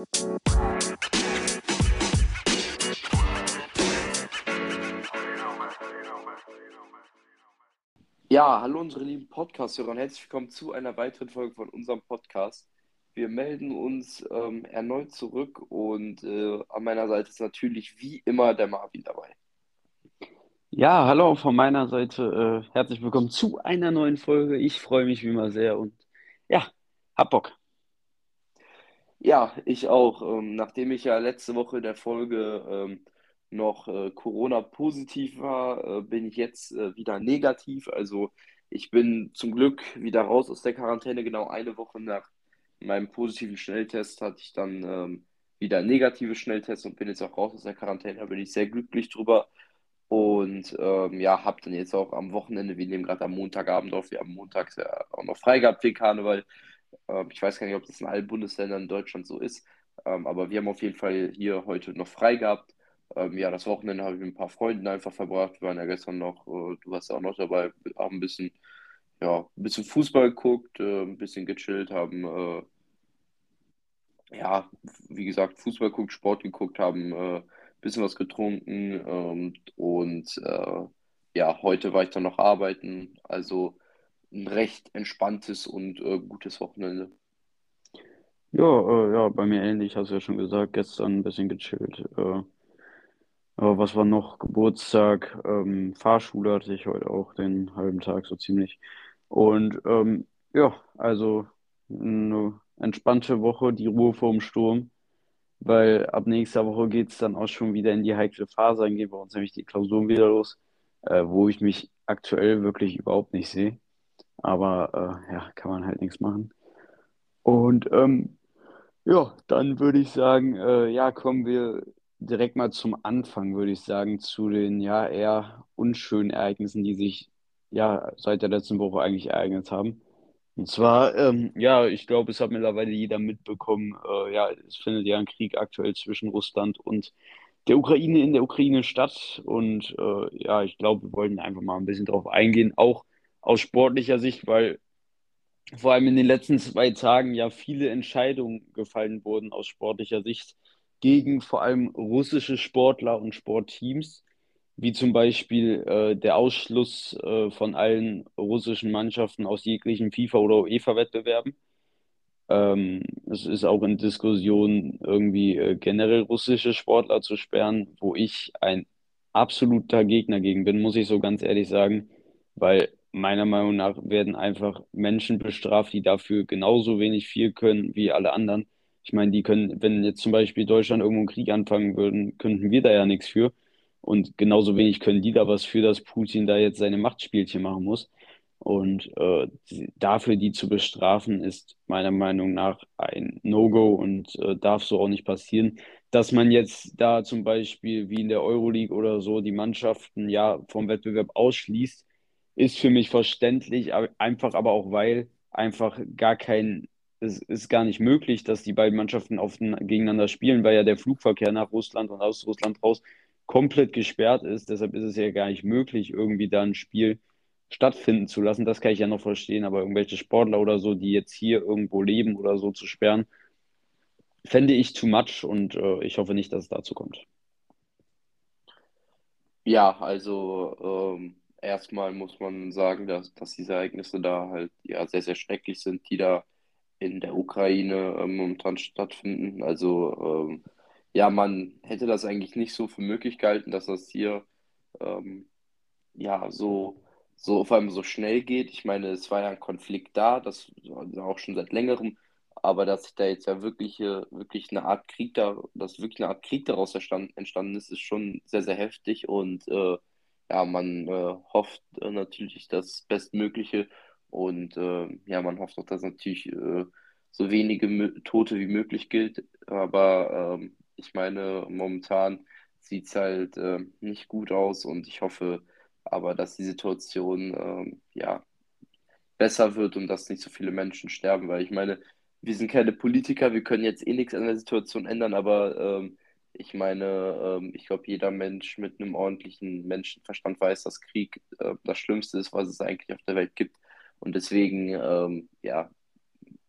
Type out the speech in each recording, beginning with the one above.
Ja, hallo unsere lieben Podcast-Hörer und herzlich willkommen zu einer weiteren Folge von unserem Podcast. Wir melden uns ähm, erneut zurück und äh, an meiner Seite ist natürlich wie immer der Marvin dabei. Ja, hallo von meiner Seite. Äh, herzlich willkommen zu einer neuen Folge. Ich freue mich wie immer sehr und ja, hab Bock. Ja, ich auch. Ähm, nachdem ich ja letzte Woche in der Folge ähm, noch äh, Corona-positiv war, äh, bin ich jetzt äh, wieder negativ. Also ich bin zum Glück wieder raus aus der Quarantäne. Genau eine Woche nach meinem positiven Schnelltest hatte ich dann ähm, wieder negative Schnelltest und bin jetzt auch raus aus der Quarantäne. Da bin ich sehr glücklich drüber. Und ähm, ja, habe dann jetzt auch am Wochenende, wir nehmen gerade am Montagabend auf, wir haben montags ja auch noch frei gehabt wegen Karneval. Ähm, ich weiß gar nicht, ob das in allen Bundesländern in Deutschland so ist, ähm, aber wir haben auf jeden Fall hier heute noch frei gehabt. Ähm, ja, das Wochenende habe ich mit ein paar Freunden einfach verbracht. Wir waren ja gestern noch, äh, du warst ja auch noch dabei, haben ein bisschen, ja, ein bisschen Fußball geguckt, äh, ein bisschen gechillt, haben, äh, ja, wie gesagt, Fußball geguckt, Sport geguckt, haben äh, bisschen was getrunken und ja, heute war ich dann noch arbeiten. Also ein recht entspanntes und äh, gutes Wochenende. Ja, äh, ja, bei mir ähnlich, hast du ja schon gesagt, gestern ein bisschen gechillt. Äh, was war noch? Geburtstag, ähm, Fahrschule hatte ich heute auch den halben Tag so ziemlich. Und ähm, ja, also eine entspannte Woche, die Ruhe vorm Sturm weil ab nächster Woche geht es dann auch schon wieder in die heikle Phase. Dann gehen bei uns nämlich die Klausuren wieder los, äh, wo ich mich aktuell wirklich überhaupt nicht sehe. Aber äh, ja, kann man halt nichts machen. Und ähm, ja, dann würde ich sagen, äh, ja, kommen wir direkt mal zum Anfang, würde ich sagen, zu den ja eher unschönen Ereignissen, die sich ja seit der letzten Woche eigentlich ereignet haben. Und zwar, ähm, ja, ich glaube, es hat mittlerweile jeder mitbekommen, äh, ja, es findet ja ein Krieg aktuell zwischen Russland und der Ukraine in der Ukraine statt. Und äh, ja, ich glaube, wir wollten einfach mal ein bisschen darauf eingehen, auch aus sportlicher Sicht, weil vor allem in den letzten zwei Tagen ja viele Entscheidungen gefallen wurden aus sportlicher Sicht gegen vor allem russische Sportler und Sportteams wie zum Beispiel äh, der Ausschluss äh, von allen russischen Mannschaften aus jeglichen FIFA- oder UEFA-Wettbewerben. Ähm, es ist auch in Diskussion, irgendwie äh, generell russische Sportler zu sperren, wo ich ein absoluter Gegner gegen bin, muss ich so ganz ehrlich sagen, weil meiner Meinung nach werden einfach Menschen bestraft, die dafür genauso wenig viel können wie alle anderen. Ich meine, die können, wenn jetzt zum Beispiel Deutschland irgendwo einen Krieg anfangen würden, könnten wir da ja nichts für. Und genauso wenig können die da was für, dass Putin da jetzt seine Machtspielchen machen muss. Und äh, dafür die zu bestrafen, ist meiner Meinung nach ein No-Go und äh, darf so auch nicht passieren. Dass man jetzt da zum Beispiel wie in der Euroleague oder so die Mannschaften ja vom Wettbewerb ausschließt, ist für mich verständlich, einfach aber auch weil einfach gar kein, es ist gar nicht möglich, dass die beiden Mannschaften auf, gegeneinander spielen, weil ja der Flugverkehr nach Russland und aus Russland raus komplett gesperrt ist. Deshalb ist es ja gar nicht möglich, irgendwie da ein Spiel stattfinden zu lassen. Das kann ich ja noch verstehen, aber irgendwelche Sportler oder so, die jetzt hier irgendwo leben oder so zu sperren, fände ich too much und äh, ich hoffe nicht, dass es dazu kommt. Ja, also ähm, erstmal muss man sagen, dass, dass diese Ereignisse da halt ja sehr, sehr schrecklich sind, die da in der Ukraine ähm, momentan stattfinden. Also ähm, ja, man hätte das eigentlich nicht so für möglich gehalten, dass das hier ähm, ja so, so vor allem so schnell geht. Ich meine, es war ja ein Konflikt da, das auch schon seit längerem, aber dass da jetzt ja wirklich, wirklich eine Art Krieg da, dass wirklich eine Art Krieg daraus entstanden ist, ist schon sehr, sehr heftig und äh, ja, man äh, hofft äh, natürlich das Bestmögliche und äh, ja, man hofft auch, dass natürlich äh, so wenige Tote wie möglich gilt, aber ähm, ich meine, momentan sieht es halt äh, nicht gut aus und ich hoffe aber, dass die Situation äh, ja, besser wird und dass nicht so viele Menschen sterben, weil ich meine, wir sind keine Politiker, wir können jetzt eh nichts an der Situation ändern, aber ähm, ich meine, ähm, ich glaube, jeder Mensch mit einem ordentlichen Menschenverstand weiß, dass Krieg äh, das Schlimmste ist, was es eigentlich auf der Welt gibt. Und deswegen, ähm, ja,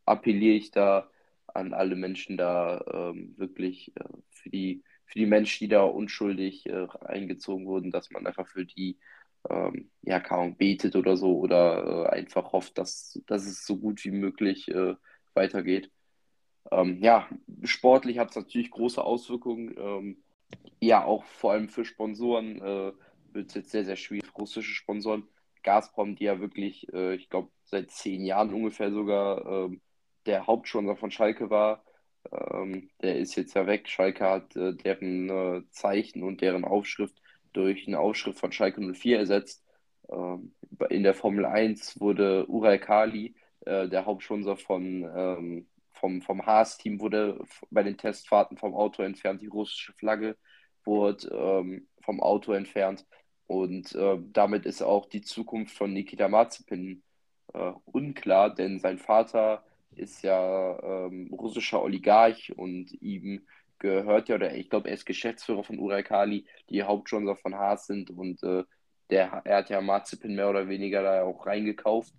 appelliere ich da an alle Menschen da ähm, wirklich äh, für die, für die Menschen, die da unschuldig äh, eingezogen wurden, dass man einfach für die ähm, ja, kaum betet oder so oder äh, einfach hofft, dass, dass es so gut wie möglich äh, weitergeht. Ähm, ja, sportlich hat es natürlich große Auswirkungen. Ähm, ja, auch vor allem für Sponsoren äh, wird es jetzt sehr, sehr schwierig. Russische Sponsoren, Gazprom, die ja wirklich, äh, ich glaube, seit zehn Jahren ungefähr sogar ähm, der Hauptsponsor von Schalke war, ähm, der ist jetzt ja weg. Schalke hat äh, deren äh, Zeichen und deren Aufschrift durch eine Aufschrift von Schalke 04 ersetzt. Ähm, in der Formel 1 wurde Ural Kali, äh, der Hauptsponsor von, ähm, vom, vom Haas-Team, wurde bei den Testfahrten vom Auto entfernt. Die russische Flagge wurde ähm, vom Auto entfernt. Und äh, damit ist auch die Zukunft von Nikita Mazepin äh, unklar, denn sein Vater ist ja ähm, russischer Oligarch und ihm gehört ja, oder ich glaube, er ist Geschäftsführer von Ural Kali, die Hauptsponsor von Haas sind und äh, der, er hat ja Mazepin mehr oder weniger da auch reingekauft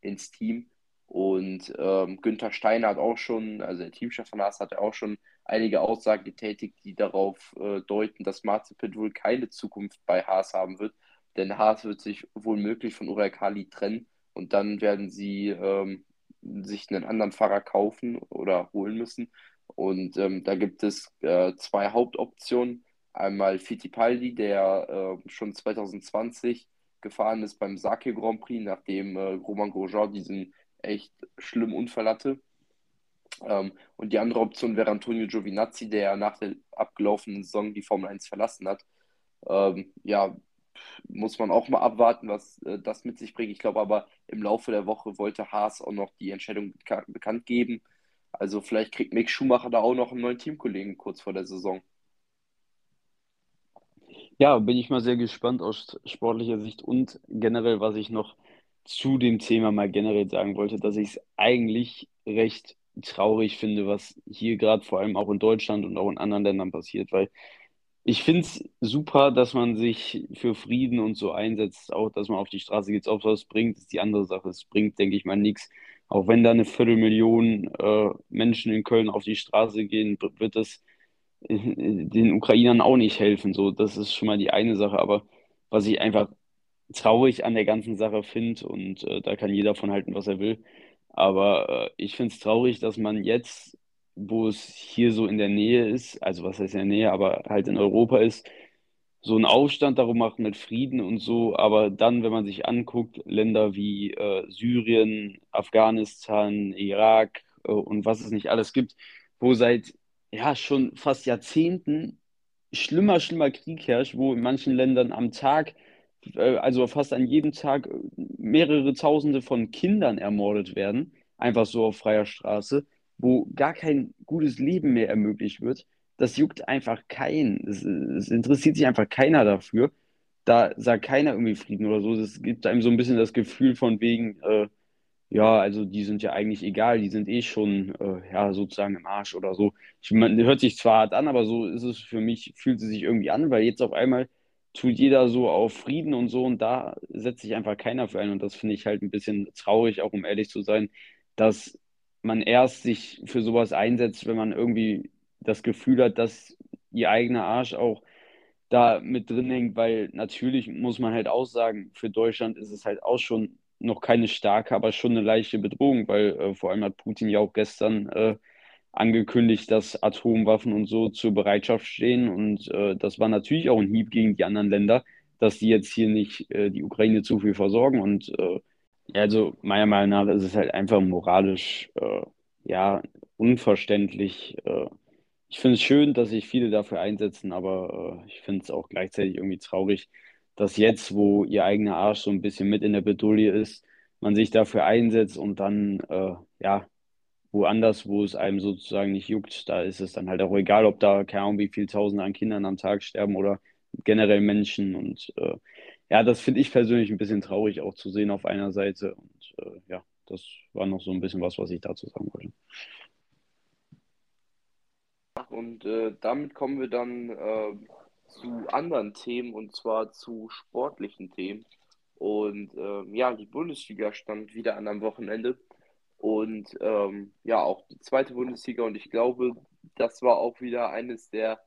ins Team. Und ähm, Günther Steiner hat auch schon, also der Teamchef von Haas hat auch schon einige Aussagen getätigt, die darauf äh, deuten, dass Mazepin wohl keine Zukunft bei Haas haben wird. Denn Haas wird sich wohl möglich von Ural Kali trennen und dann werden sie ähm, sich einen anderen Fahrer kaufen oder holen müssen. Und ähm, da gibt es äh, zwei Hauptoptionen. Einmal Fittipaldi, der äh, schon 2020 gefahren ist beim Sake Grand Prix, nachdem äh, Roman Grosjean diesen echt schlimmen Unfall hatte. Ähm, und die andere Option wäre Antonio Giovinazzi, der nach der abgelaufenen Saison die Formel 1 verlassen hat. Ähm, ja, muss man auch mal abwarten, was äh, das mit sich bringt. Ich glaube aber, im Laufe der Woche wollte Haas auch noch die Entscheidung beka bekannt geben. Also vielleicht kriegt Mick Schumacher da auch noch einen neuen Teamkollegen kurz vor der Saison. Ja, bin ich mal sehr gespannt aus sportlicher Sicht und generell, was ich noch zu dem Thema mal generell sagen wollte, dass ich es eigentlich recht traurig finde, was hier gerade vor allem auch in Deutschland und auch in anderen Ländern passiert, weil ich finde es super, dass man sich für Frieden und so einsetzt, auch dass man auf die Straße geht. Ob es was bringt, ist die andere Sache. Es bringt, denke ich mal, nichts. Auch wenn da eine Viertelmillion äh, Menschen in Köln auf die Straße gehen, wird das äh, den Ukrainern auch nicht helfen. So, das ist schon mal die eine Sache. Aber was ich einfach traurig an der ganzen Sache finde, und äh, da kann jeder von halten, was er will, aber äh, ich finde es traurig, dass man jetzt wo es hier so in der Nähe ist, also was heißt in der Nähe, aber halt in Europa ist, so einen Aufstand darum macht mit Frieden und so, aber dann, wenn man sich anguckt, Länder wie äh, Syrien, Afghanistan, Irak äh, und was es nicht alles gibt, wo seit ja schon fast Jahrzehnten schlimmer, schlimmer Krieg herrscht, wo in manchen Ländern am Tag, also fast an jedem Tag mehrere Tausende von Kindern ermordet werden, einfach so auf freier Straße wo gar kein gutes Leben mehr ermöglicht wird, das juckt einfach keinen. Es, es interessiert sich einfach keiner dafür. Da sagt keiner irgendwie Frieden oder so. Es gibt einem so ein bisschen das Gefühl von wegen, äh, ja, also die sind ja eigentlich egal, die sind eh schon äh, ja, sozusagen im Arsch oder so. Ich, man, hört sich zwar hart an, aber so ist es für mich, fühlt es sich irgendwie an, weil jetzt auf einmal tut jeder so auf Frieden und so und da setzt sich einfach keiner für ein und das finde ich halt ein bisschen traurig, auch um ehrlich zu sein, dass man erst sich für sowas einsetzt, wenn man irgendwie das Gefühl hat, dass ihr eigener Arsch auch da mit drin hängt, weil natürlich muss man halt auch sagen, für Deutschland ist es halt auch schon noch keine starke, aber schon eine leichte Bedrohung, weil äh, vor allem hat Putin ja auch gestern äh, angekündigt, dass Atomwaffen und so zur Bereitschaft stehen und äh, das war natürlich auch ein Hieb gegen die anderen Länder, dass die jetzt hier nicht äh, die Ukraine zu viel versorgen und äh, also meiner Meinung nach ist es halt einfach moralisch, äh, ja, unverständlich. Äh, ich finde es schön, dass sich viele dafür einsetzen, aber äh, ich finde es auch gleichzeitig irgendwie traurig, dass jetzt, wo ihr eigener Arsch so ein bisschen mit in der Bedulie ist, man sich dafür einsetzt und dann, ja, woanders, wo es einem sozusagen nicht juckt, da ist es dann halt auch egal, ob da, keine Ahnung, wie viele Tausende an Kindern am Tag sterben oder generell Menschen und äh, ja, das finde ich persönlich ein bisschen traurig auch zu sehen auf einer Seite. Und äh, ja, das war noch so ein bisschen was, was ich dazu sagen wollte. Und äh, damit kommen wir dann äh, zu anderen Themen und zwar zu sportlichen Themen. Und ähm, ja, die Bundesliga stand wieder an am Wochenende. Und ähm, ja, auch die zweite Bundesliga. Und ich glaube, das war auch wieder eines der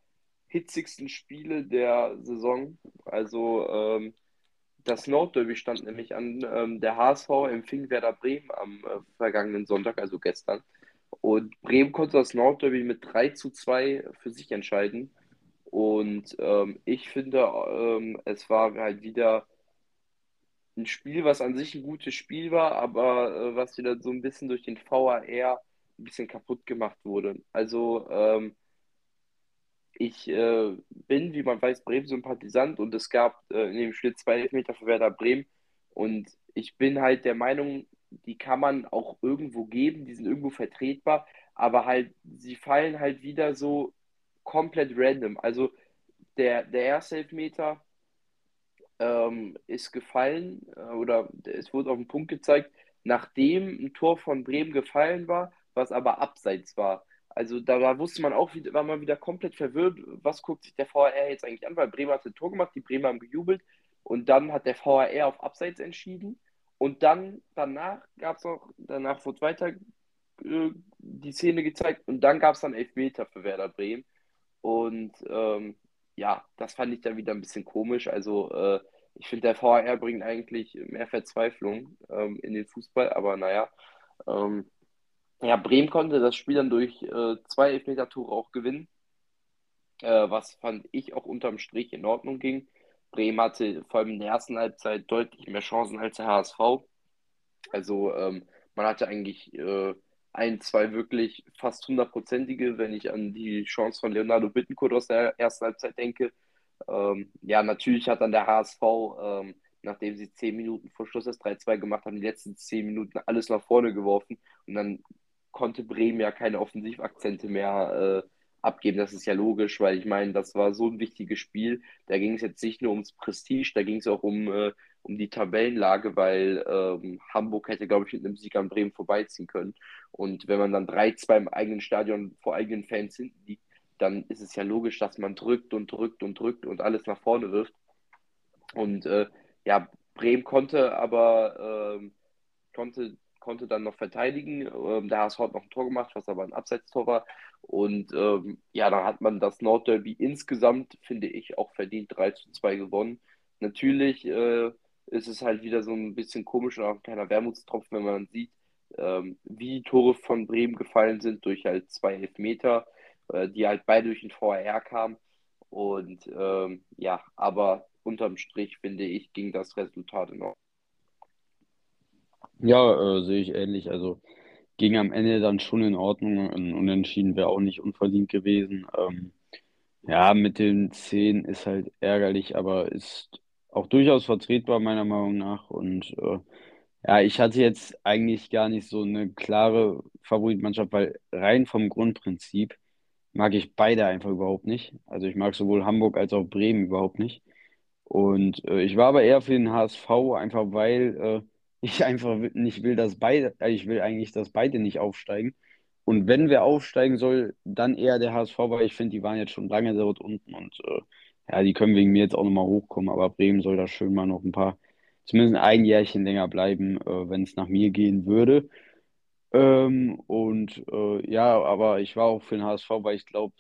hitzigsten Spiele der Saison. Also ähm, das Nordderby stand nämlich an. Ähm, der HSV empfing Werder Bremen am äh, vergangenen Sonntag, also gestern. Und Bremen konnte das Nordderby mit 3 zu 2 für sich entscheiden. Und ähm, ich finde, ähm, es war halt wieder ein Spiel, was an sich ein gutes Spiel war, aber äh, was wieder so ein bisschen durch den VAR ein bisschen kaputt gemacht wurde. Also ähm, ich äh, bin, wie man weiß, Bremen-Sympathisant und es gab äh, in dem Spiel zwei Elfmeter für Werder Bremen und ich bin halt der Meinung, die kann man auch irgendwo geben, die sind irgendwo vertretbar, aber halt, sie fallen halt wieder so komplett random. Also der, der erste Elfmeter ähm, ist gefallen äh, oder es wurde auf den Punkt gezeigt, nachdem ein Tor von Bremen gefallen war, was aber abseits war. Also da, da wusste man auch, war man wieder komplett verwirrt, was guckt sich der VAR jetzt eigentlich an, weil Bremen hat ein Tor gemacht, die Bremer haben gejubelt und dann hat der VAR auf Abseits entschieden. Und dann danach gab es noch, danach wurde weiter äh, die Szene gezeigt und dann gab es dann Elfmeter für Werder Bremen. Und ähm, ja, das fand ich dann wieder ein bisschen komisch. Also äh, ich finde, der VAR bringt eigentlich mehr Verzweiflung ähm, in den Fußball, aber naja. Ähm, ja, Bremen konnte das Spiel dann durch äh, zwei Elfmeter-Tore auch gewinnen, äh, was fand ich auch unterm Strich in Ordnung ging. Bremen hatte vor allem in der ersten Halbzeit deutlich mehr Chancen als der HSV. Also ähm, man hatte eigentlich äh, ein, zwei wirklich fast hundertprozentige, wenn ich an die Chance von Leonardo Bittencourt aus der ersten Halbzeit denke. Ähm, ja, natürlich hat dann der HSV, ähm, nachdem sie zehn Minuten vor Schluss das 3-2 gemacht haben, die letzten zehn Minuten alles nach vorne geworfen und dann konnte Bremen ja keine Offensivakzente mehr äh, abgeben. Das ist ja logisch, weil ich meine, das war so ein wichtiges Spiel. Da ging es jetzt nicht nur ums Prestige, da ging es auch um, äh, um die Tabellenlage, weil ähm, Hamburg hätte, glaube ich, mit einem Sieg an Bremen vorbeiziehen können. Und wenn man dann 3-2 im eigenen Stadion vor eigenen Fans hinten liegt, dann ist es ja logisch, dass man drückt und drückt und drückt und alles nach vorne wirft. Und äh, ja, Bremen konnte aber ähm, konnte konnte dann noch verteidigen. Ähm, der HSV hat noch ein Tor gemacht, was aber ein Abseitstor war. Und ähm, ja, dann hat man das Nordderby insgesamt, finde ich, auch verdient 3 zu 2 gewonnen. Natürlich äh, ist es halt wieder so ein bisschen komisch und auch ein kleiner Wermutstropfen, wenn man sieht, ähm, wie die Tore von Bremen gefallen sind durch halt zwei Elfmeter, äh, die halt beide durch den VAR kamen. Und ähm, ja, aber unterm Strich, finde ich, ging das Resultat in Ordnung. Ja, äh, sehe ich ähnlich. Also ging am Ende dann schon in Ordnung. Ein Unentschieden wäre auch nicht unverdient gewesen. Ähm, ja, mit den 10 ist halt ärgerlich, aber ist auch durchaus vertretbar, meiner Meinung nach. Und äh, ja, ich hatte jetzt eigentlich gar nicht so eine klare Favoritmannschaft, weil rein vom Grundprinzip mag ich beide einfach überhaupt nicht. Also ich mag sowohl Hamburg als auch Bremen überhaupt nicht. Und äh, ich war aber eher für den HSV, einfach weil äh, ich einfach nicht will, dass beide, äh, ich will eigentlich, dass beide nicht aufsteigen. Und wenn wer aufsteigen soll, dann eher der HSV, weil ich finde, die waren jetzt schon lange dort unten und äh, ja, die können wegen mir jetzt auch nochmal hochkommen, aber Bremen soll da schön mal noch ein paar, zumindest ein Jährchen länger bleiben, äh, wenn es nach mir gehen würde. Ähm, und äh, ja, aber ich war auch für den HSV, weil ich glaube,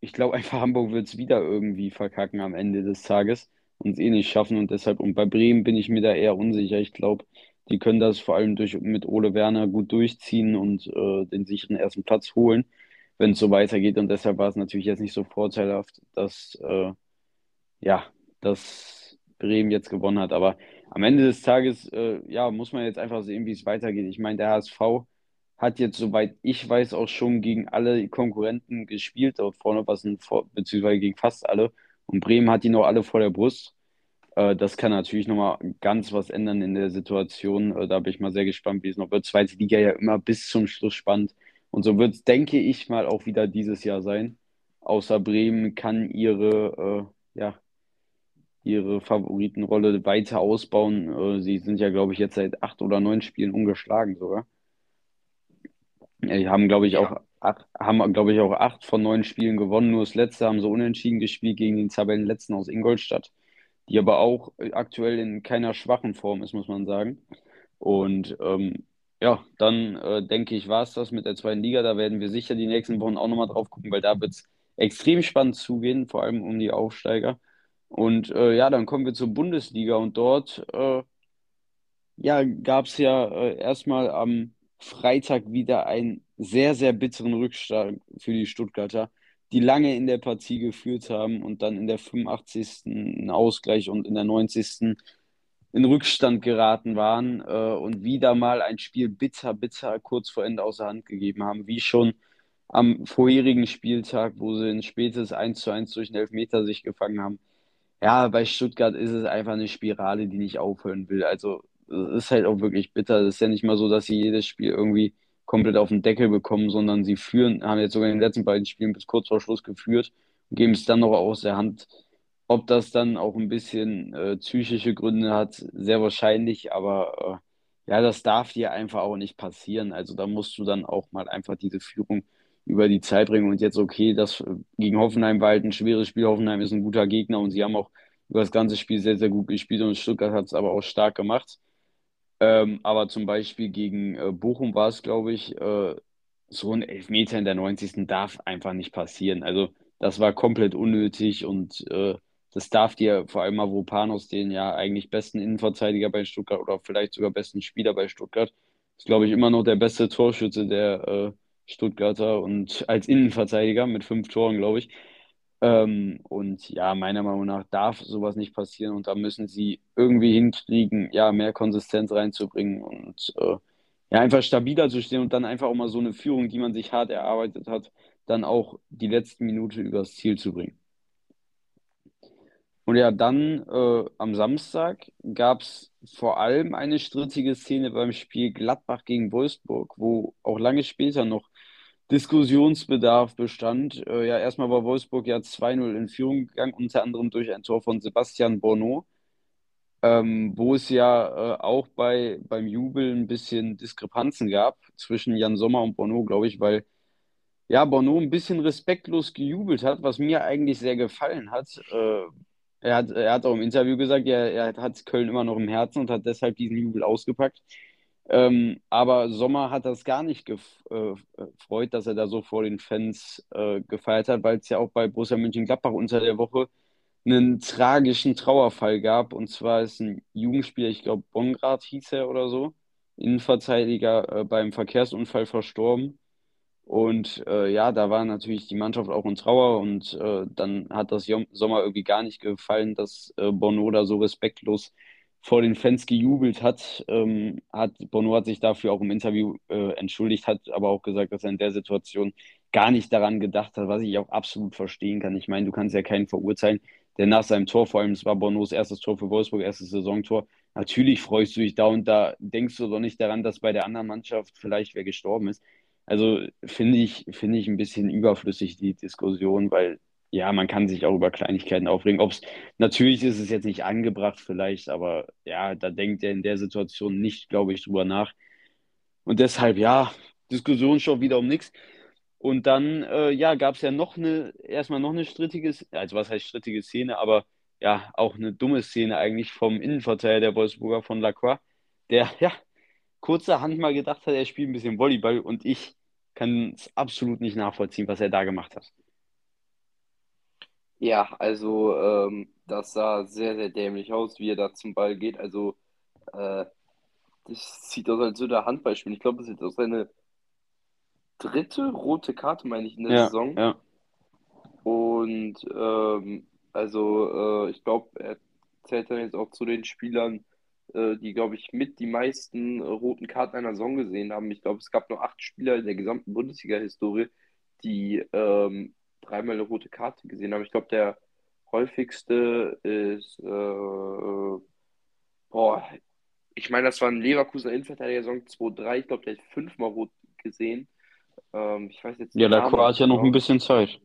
ich glaube einfach, Hamburg wird es wieder irgendwie verkacken am Ende des Tages und es eh nicht schaffen. Und deshalb, und bei Bremen bin ich mir da eher unsicher. Ich glaube, die können das vor allem durch, mit Ole Werner gut durchziehen und äh, den sicheren ersten Platz holen, wenn es so weitergeht. Und deshalb war es natürlich jetzt nicht so vorteilhaft, dass, äh, ja, dass Bremen jetzt gewonnen hat. Aber am Ende des Tages, äh, ja, muss man jetzt einfach sehen, wie es weitergeht. Ich meine, der HSV hat jetzt, soweit ich weiß, auch schon gegen alle Konkurrenten gespielt dort vorne, was ein, beziehungsweise gegen fast alle. Und Bremen hat die noch alle vor der Brust. Äh, das kann natürlich nochmal ganz was ändern in der Situation. Äh, da bin ich mal sehr gespannt, wie es noch wird. Zweite Liga ja immer bis zum Schluss spannend. Und so wird es, denke ich mal, auch wieder dieses Jahr sein. Außer Bremen kann ihre, äh, ja, ihre Favoritenrolle weiter ausbauen. Äh, sie sind ja, glaube ich, jetzt seit acht oder neun Spielen ungeschlagen sogar. Die haben, glaube ich, auch acht, haben, glaube ich, auch acht von neun Spielen gewonnen. Nur das letzte haben sie unentschieden gespielt gegen den Tabellenletzten aus Ingolstadt, die aber auch aktuell in keiner schwachen Form ist, muss man sagen. Und ähm, ja, dann äh, denke ich, war es das mit der zweiten Liga. Da werden wir sicher die nächsten Wochen auch nochmal drauf gucken, weil da wird es extrem spannend zugehen, vor allem um die Aufsteiger. Und äh, ja, dann kommen wir zur Bundesliga und dort äh, ja, gab es ja äh, erstmal am Freitag wieder einen sehr, sehr bitteren Rückschlag für die Stuttgarter, die lange in der Partie geführt haben und dann in der 85. einen Ausgleich und in der 90. in Rückstand geraten waren äh, und wieder mal ein Spiel bitter, bitter kurz vor Ende außer Hand gegeben haben, wie schon am vorherigen Spieltag, wo sie ein spätes 1 zu 1 durch den Elfmeter sich gefangen haben. Ja, bei Stuttgart ist es einfach eine Spirale, die nicht aufhören will. Also es ist halt auch wirklich bitter. Es ist ja nicht mal so, dass sie jedes Spiel irgendwie komplett auf den Deckel bekommen, sondern sie führen, haben jetzt sogar in den letzten beiden Spielen bis kurz vor Schluss geführt und geben es dann noch aus der Hand. Ob das dann auch ein bisschen äh, psychische Gründe hat, sehr wahrscheinlich, aber äh, ja, das darf dir einfach auch nicht passieren. Also da musst du dann auch mal einfach diese Führung über die Zeit bringen und jetzt okay, das äh, gegen Hoffenheim war halt ein schweres Spiel. Hoffenheim ist ein guter Gegner und sie haben auch über das ganze Spiel sehr, sehr gut gespielt und Stuttgart hat es aber auch stark gemacht. Ähm, aber zum Beispiel gegen äh, Bochum war es, glaube ich, äh, so ein Elfmeter in der 90. darf einfach nicht passieren. Also das war komplett unnötig und äh, das darf dir vor allem Mavropanos, den ja eigentlich besten Innenverteidiger bei Stuttgart oder vielleicht sogar besten Spieler bei Stuttgart, ist, glaube ich, immer noch der beste Torschütze der äh, Stuttgarter und als Innenverteidiger mit fünf Toren, glaube ich. Ähm, und ja, meiner Meinung nach darf sowas nicht passieren und da müssen sie irgendwie hinkriegen, ja, mehr Konsistenz reinzubringen und äh, ja, einfach stabiler zu stehen und dann einfach auch mal so eine Führung, die man sich hart erarbeitet hat, dann auch die letzten Minute übers Ziel zu bringen. Und ja, dann äh, am Samstag gab es vor allem eine strittige Szene beim Spiel Gladbach gegen Wolfsburg, wo auch lange später noch Diskussionsbedarf bestand. Äh, ja, erstmal war Wolfsburg ja 2-0 in Führung gegangen, unter anderem durch ein Tor von Sebastian Bono, ähm, wo es ja äh, auch bei, beim Jubel ein bisschen Diskrepanzen gab zwischen Jan Sommer und Bono, glaube ich, weil ja, Bono ein bisschen respektlos gejubelt hat, was mir eigentlich sehr gefallen hat. Äh, er hat, er hat auch im Interview gesagt, er, er hat Köln immer noch im Herzen und hat deshalb diesen Jubel ausgepackt. Ähm, aber Sommer hat das gar nicht gefreut, äh, dass er da so vor den Fans äh, gefeiert hat, weil es ja auch bei Borussia Mönchengladbach unter der Woche einen tragischen Trauerfall gab. Und zwar ist ein Jugendspieler, ich glaube Bongrad hieß er oder so, Innenverteidiger äh, beim Verkehrsunfall verstorben. Und äh, ja, da war natürlich die Mannschaft auch in Trauer und äh, dann hat das Sommer irgendwie gar nicht gefallen, dass äh, Bono da so respektlos vor den Fans gejubelt hat. Ähm, hat Bono hat sich dafür auch im Interview äh, entschuldigt, hat aber auch gesagt, dass er in der Situation gar nicht daran gedacht hat, was ich auch absolut verstehen kann. Ich meine, du kannst ja keinen verurteilen, der nach seinem Tor, vor allem es war Bonos erstes Tor für Wolfsburg, erstes Saisontor, natürlich freust du dich da und da denkst du doch nicht daran, dass bei der anderen Mannschaft vielleicht wer gestorben ist. Also finde ich, finde ich ein bisschen überflüssig, die Diskussion, weil ja, man kann sich auch über Kleinigkeiten aufregen. Ob's, natürlich ist es jetzt nicht angebracht vielleicht, aber ja, da denkt er in der Situation nicht, glaube ich, drüber nach. Und deshalb, ja, Diskussion schon wieder um nichts. Und dann, äh, ja, gab es ja noch eine, erstmal noch eine strittige, also was heißt strittige Szene, aber ja, auch eine dumme Szene eigentlich vom Innenverteidiger der Wolfsburger von Lacroix, der, ja, kurzerhand mal gedacht hat, er spielt ein bisschen Volleyball und ich kann es absolut nicht nachvollziehen, was er da gemacht hat. Ja, also ähm, das sah sehr, sehr dämlich aus, wie er da zum Ball geht. Also äh, das sieht aus, als würde er Handball spielen. Ich glaube, das ist jetzt auch seine dritte rote Karte, meine ich, in der Ja, Saison. ja. Und ähm, also äh, ich glaube, er zählt dann jetzt auch zu den Spielern, äh, die, glaube ich, mit die meisten äh, roten Karten einer Saison gesehen haben. Ich glaube, es gab nur acht Spieler in der gesamten Bundesliga-Historie, die ähm, dreimal eine rote Karte gesehen haben. Ich glaube, der häufigste ist, äh, boah, ich meine, das war ein Leverkusener Innenverteidiger Saison 2-3. Ich glaube, der hat fünfmal rot gesehen. Ähm, ich weiß jetzt Ja, den der Namen Kroat nicht ja noch ein genau. bisschen Zeit.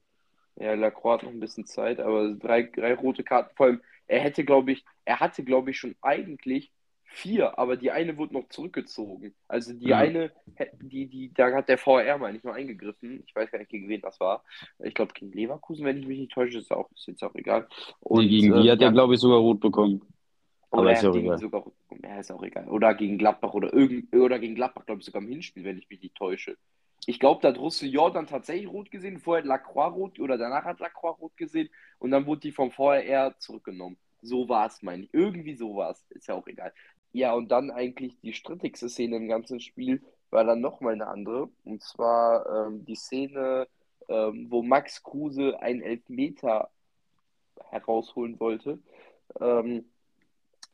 Ja, Lacroix hat noch ein bisschen Zeit, aber drei, drei rote Karten. Vor allem, er hätte, glaube ich, er hatte, glaube ich, schon eigentlich vier, aber die eine wurde noch zurückgezogen. Also die Ja. eine, die, die, da hat der VR mal nicht mal eingegriffen. Ich weiß gar nicht, gegen wen das war. Ich glaube, gegen Leverkusen, wenn ich mich nicht täusche, ist auch, ist jetzt auch egal. Nee, Und gegen die ähm, hat er, glaube ich, sogar rot bekommen. Aber Oder ist ja auch egal. sogar, ja, ist auch egal. Oder gegen Gladbach oder irgend, oder gegen Gladbach, glaube ich, sogar im Hinspiel, wenn ich mich nicht täusche. Ich glaube, da hat Roussillon dann tatsächlich rot gesehen, vorher hat Lacroix rot oder danach hat Lacroix rot gesehen und dann wurde die vom VRR zurückgenommen. So war es, meine ich. Irgendwie so war es. Ist ja auch egal. Ja, und dann eigentlich die strittigste Szene im ganzen Spiel war dann nochmal eine andere. Und zwar ähm, die Szene, ähm, wo Max Kruse einen Elfmeter herausholen wollte. Ähm,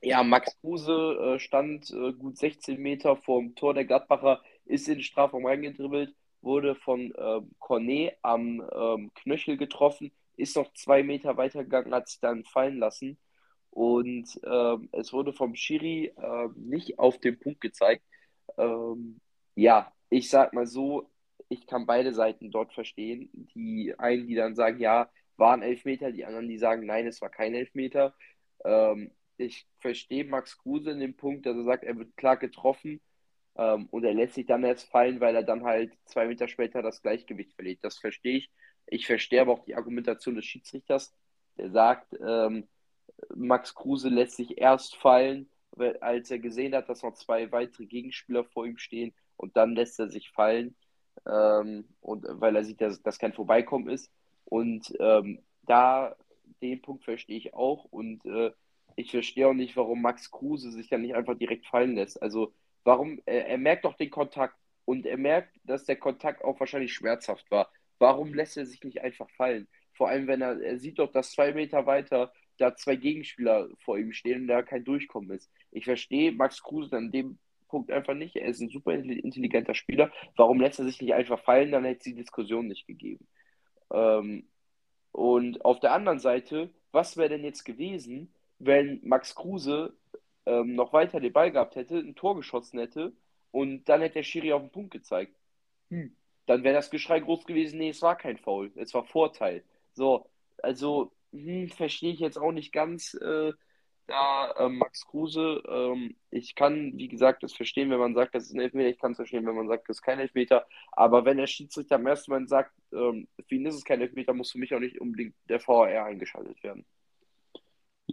ja, Max Kruse äh, stand äh, gut 16 Meter vorm Tor der Gladbacher, ist in den Strafraum reingedribbelt, wurde von ähm, Cornet am ähm, Knöchel getroffen, ist noch zwei Meter weitergegangen, hat sich dann fallen lassen. Und ähm, es wurde vom Schiri ähm, nicht auf den Punkt gezeigt. Ähm, ja, ich sag mal so, ich kann beide Seiten dort verstehen. Die einen, die dann sagen, ja, war ein Elfmeter, die anderen, die sagen, nein, es war kein Elfmeter. Ähm, ich verstehe Max Kruse in dem Punkt, dass er sagt, er wird klar getroffen ähm, und er lässt sich dann erst fallen, weil er dann halt zwei Meter später das Gleichgewicht verliert. Das verstehe ich. Ich verstehe aber auch die Argumentation des Schiedsrichters, der sagt, ähm, Max Kruse lässt sich erst fallen, als er gesehen hat, dass noch zwei weitere Gegenspieler vor ihm stehen und dann lässt er sich fallen, ähm, und weil er sieht, dass das kein Vorbeikommen ist. Und ähm, da den Punkt verstehe ich auch und äh, ich verstehe auch nicht, warum Max Kruse sich dann nicht einfach direkt fallen lässt. Also warum, er, er merkt doch den Kontakt und er merkt, dass der Kontakt auch wahrscheinlich schmerzhaft war. Warum lässt er sich nicht einfach fallen? Vor allem, wenn er, er sieht doch, dass zwei Meter weiter da zwei Gegenspieler vor ihm stehen und da kein Durchkommen ist. Ich verstehe Max Kruse an dem Punkt einfach nicht. Er ist ein super intelligenter Spieler. Warum lässt er sich nicht einfach fallen? Dann hätte es die Diskussion nicht gegeben. Ähm, und auf der anderen Seite, was wäre denn jetzt gewesen, wenn Max Kruse ähm, noch weiter den Ball gehabt hätte, ein Tor geschossen hätte und dann hätte der Schiri auf den Punkt gezeigt? Hm. Dann wäre das Geschrei groß gewesen, nee, es war kein Foul, es war Vorteil. So, also hm, verstehe ich jetzt auch nicht ganz, äh, da äh, Max Kruse, ähm, ich kann, wie gesagt, das verstehen, wenn man sagt, das ist ein Elfmeter, ich kann es verstehen, wenn man sagt, das ist kein Elfmeter, aber wenn der Schiedsrichter am ersten Mal sagt, ähm, für ihn ist es kein Elfmeter, muss für mich auch nicht unbedingt der VAR eingeschaltet werden.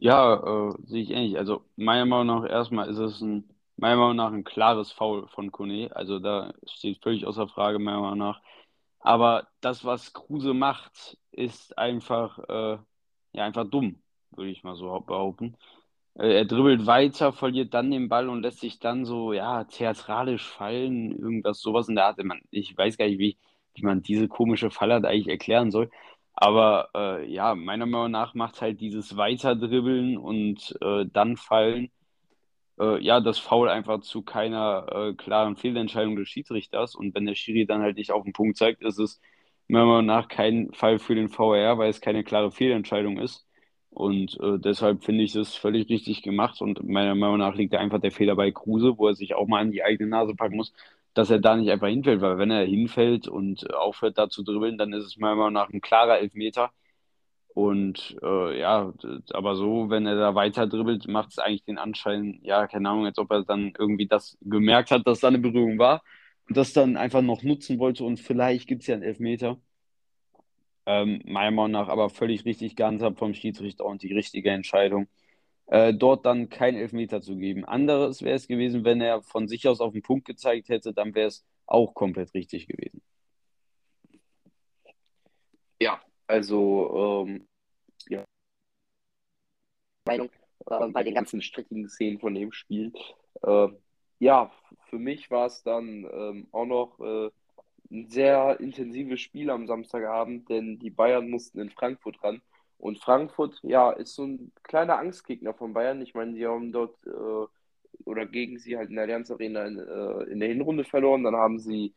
Ja, äh, sehe ich ähnlich. Also meiner Meinung nach erstmal ist es ein, meiner Meinung nach ein klares Foul von Kone. Also da steht völlig außer Frage, meiner Meinung nach. Aber das, was Kruse macht, ist einfach, äh, ja, einfach dumm, würde ich mal so behaupten. Äh, er dribbelt weiter, verliert dann den Ball und lässt sich dann so, ja, theatralisch fallen, irgendwas, sowas in der Art. Ich weiß gar nicht, wie, wie man diese komische Fallart eigentlich erklären soll. Aber äh, ja, meiner Meinung nach macht halt dieses Weiterdribbeln und äh, dann fallen, äh, ja, das Foul einfach zu keiner äh, klaren Fehlentscheidung des Schiedsrichters. Und wenn der Schiri dann halt nicht auf den Punkt zeigt, ist es meiner Meinung nach kein Fall für den VAR, weil es keine klare Fehlentscheidung ist. Und äh, deshalb finde ich das völlig richtig gemacht. Und meiner Meinung nach liegt da einfach der Fehler bei Kruse, wo er sich auch mal an die eigene Nase packen muss, dass er da nicht einfach hinfällt. Weil wenn er hinfällt und äh, aufhört da zu dribbeln, dann ist es meiner Meinung nach ein klarer Elfmeter. Und äh, ja, aber so, wenn er da weiter dribbelt, macht es eigentlich den Anschein, ja, keine Ahnung, als ob er dann irgendwie das gemerkt hat, dass da eine Berührung war und das dann einfach noch nutzen wollte und vielleicht gibt es ja einen Elfmeter. Ähm, meiner Meinung nach aber völlig richtig gehandhabt vom Schiedsrichter und die richtige Entscheidung, äh, dort dann keinen Elfmeter zu geben. Anderes wäre es gewesen, wenn er von sich aus auf den Punkt gezeigt hätte, dann wäre es auch komplett richtig gewesen. Ja, also, ähm, ja, Meinung äh, bei den ganzen strittigen Szenen von dem Spiel. Äh, ja, für mich war es dann ähm, auch noch äh, ein sehr intensives Spiel am Samstagabend, denn die Bayern mussten in Frankfurt ran. Und Frankfurt, ja, ist so ein kleiner Angstgegner von Bayern. Ich meine, sie haben dort äh, oder gegen sie halt in der Allianz Arena in, äh, in der Hinrunde verloren. Dann haben sie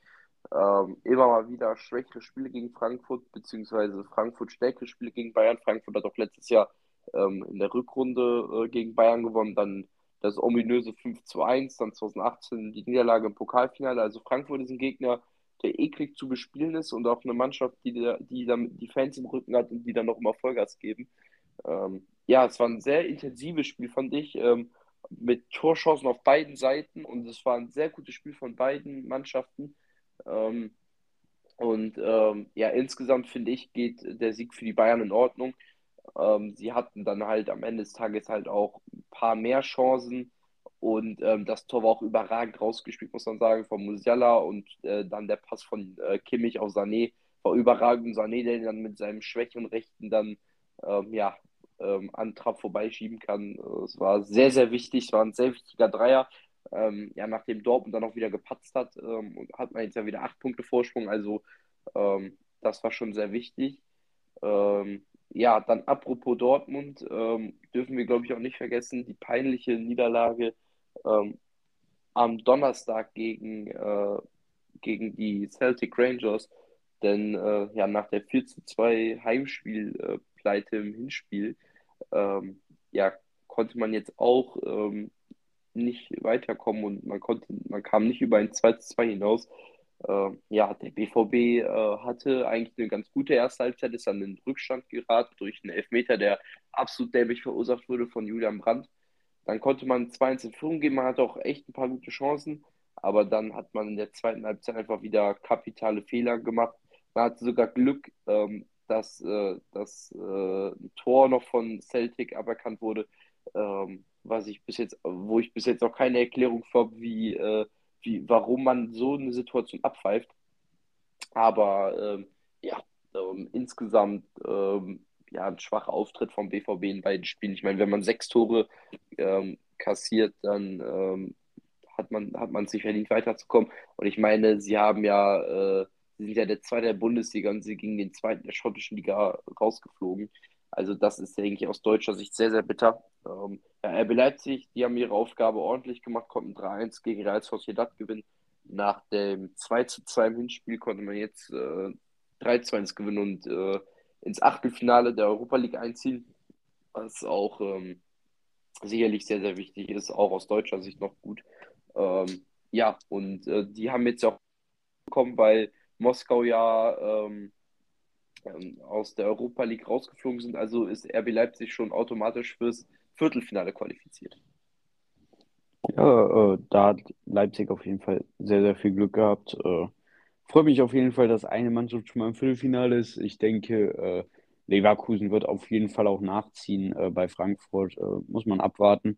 ähm, immer mal wieder schwächere Spiele gegen Frankfurt, beziehungsweise Frankfurt stärkere Spiele gegen Bayern. Frankfurt hat auch letztes Jahr ähm, in der Rückrunde äh, gegen Bayern gewonnen, dann das ominöse 5 zu 1, dann 2018 die Niederlage im Pokalfinale. Also Frankfurt ist ein Gegner, der eklig zu bespielen ist und auch eine Mannschaft, die, die dann die Fans im Rücken hat und die dann noch immer Vollgas geben. Ähm, ja, es war ein sehr intensives Spiel, fand ich, ähm, mit Torchancen auf beiden Seiten und es war ein sehr gutes Spiel von beiden Mannschaften. Ähm, und ähm, ja, insgesamt finde ich, geht der Sieg für die Bayern in Ordnung. Ähm, sie hatten dann halt am Ende des Tages halt auch ein paar mehr Chancen und ähm, das Tor war auch überragend rausgespielt, muss man sagen, von Musiala und äh, dann der Pass von äh, Kimmich auf Sané war überragend. Sané, der dann mit seinem schwächeren Rechten dann ähm, ja, ähm, an Trapp vorbeischieben kann. Es war sehr, sehr wichtig. Es war ein sehr wichtiger Dreier. Ähm, ja, nachdem Dortmund dann auch wieder gepatzt hat, ähm, hat man jetzt ja wieder acht Punkte Vorsprung. Also ähm, das war schon sehr wichtig. Ähm, ja, dann apropos Dortmund, ähm, dürfen wir, glaube ich, auch nicht vergessen, die peinliche Niederlage ähm, am Donnerstag gegen, äh, gegen die Celtic Rangers. Denn äh, ja, nach der 4 zu 2 Heimspielpleite äh, im Hinspiel, ähm, ja, konnte man jetzt auch ähm, nicht weiterkommen und man konnte, man kam nicht über ein 2 zu 2 hinaus. Äh, ja, der BVB äh, hatte eigentlich eine ganz gute erste Halbzeit, ist dann in den Rückstand geraten durch einen Elfmeter, der absolut dämlich verursacht wurde von Julian Brandt. Dann konnte man 2-1 in Führung gehen, man hatte auch echt ein paar gute Chancen, aber dann hat man in der zweiten Halbzeit einfach wieder kapitale Fehler gemacht. Man hatte sogar Glück, ähm, dass äh, das äh, Tor noch von Celtic aberkannt wurde, ähm, was ich bis jetzt, wo ich bis jetzt auch keine Erklärung habe, wie, äh, wie, warum man so eine Situation abpfeift. Aber ähm, ja, ähm, insgesamt ähm, ja, ein schwacher Auftritt vom BVB in beiden Spielen. Ich meine, wenn man sechs Tore ähm, kassiert, dann ähm, hat man hat man sich verdient weiterzukommen. Und ich meine, sie haben ja, äh, sie sind ja der zweite der Bundesliga und sie gingen den zweiten der schottischen Liga rausgeflogen. Also das ist eigentlich aus deutscher Sicht sehr, sehr bitter. Ähm, ja, RB Leipzig, die haben ihre Aufgabe ordentlich gemacht, konnten 3-1 gegen Real Sociedad gewinnen. Nach dem 2-2 im Hinspiel konnte man jetzt äh, 3-2 gewinnen und äh, ins Achtelfinale der Europa League einziehen, was auch ähm, sicherlich sehr, sehr wichtig ist, auch aus deutscher Sicht noch gut. Ähm, ja, und äh, die haben jetzt auch bekommen, weil Moskau ja ähm, ähm, aus der Europa League rausgeflogen sind. Also ist RB Leipzig schon automatisch fürs Viertelfinale qualifiziert. Ja, äh, da hat Leipzig auf jeden Fall sehr, sehr viel Glück gehabt. Äh, freue mich auf jeden Fall, dass eine Mannschaft schon mal im Viertelfinale ist. Ich denke, äh, Leverkusen wird auf jeden Fall auch nachziehen äh, bei Frankfurt. Äh, muss man abwarten.